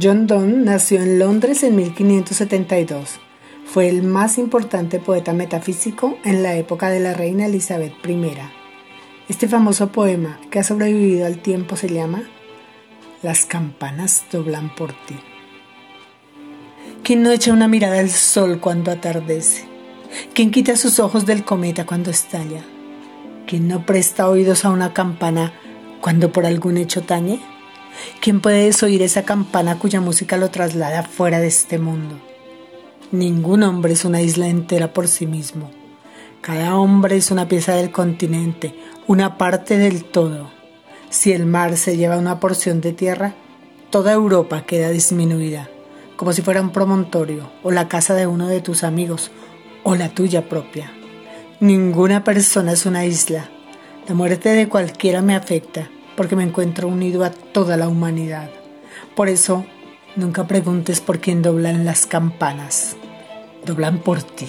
John Donne nació en Londres en 1572. Fue el más importante poeta metafísico en la época de la reina Elizabeth I. Este famoso poema que ha sobrevivido al tiempo se llama Las campanas doblan por ti. ¿Quién no echa una mirada al sol cuando atardece? ¿Quién quita sus ojos del cometa cuando estalla? ¿Quién no presta oídos a una campana cuando por algún hecho tañe? ¿Quién puede desoír esa campana cuya música lo traslada fuera de este mundo? Ningún hombre es una isla entera por sí mismo. Cada hombre es una pieza del continente, una parte del todo. Si el mar se lleva una porción de tierra, toda Europa queda disminuida, como si fuera un promontorio o la casa de uno de tus amigos o la tuya propia. Ninguna persona es una isla. La muerte de cualquiera me afecta porque me encuentro unido a toda la humanidad. Por eso, nunca preguntes por quién doblan las campanas. Doblan por ti.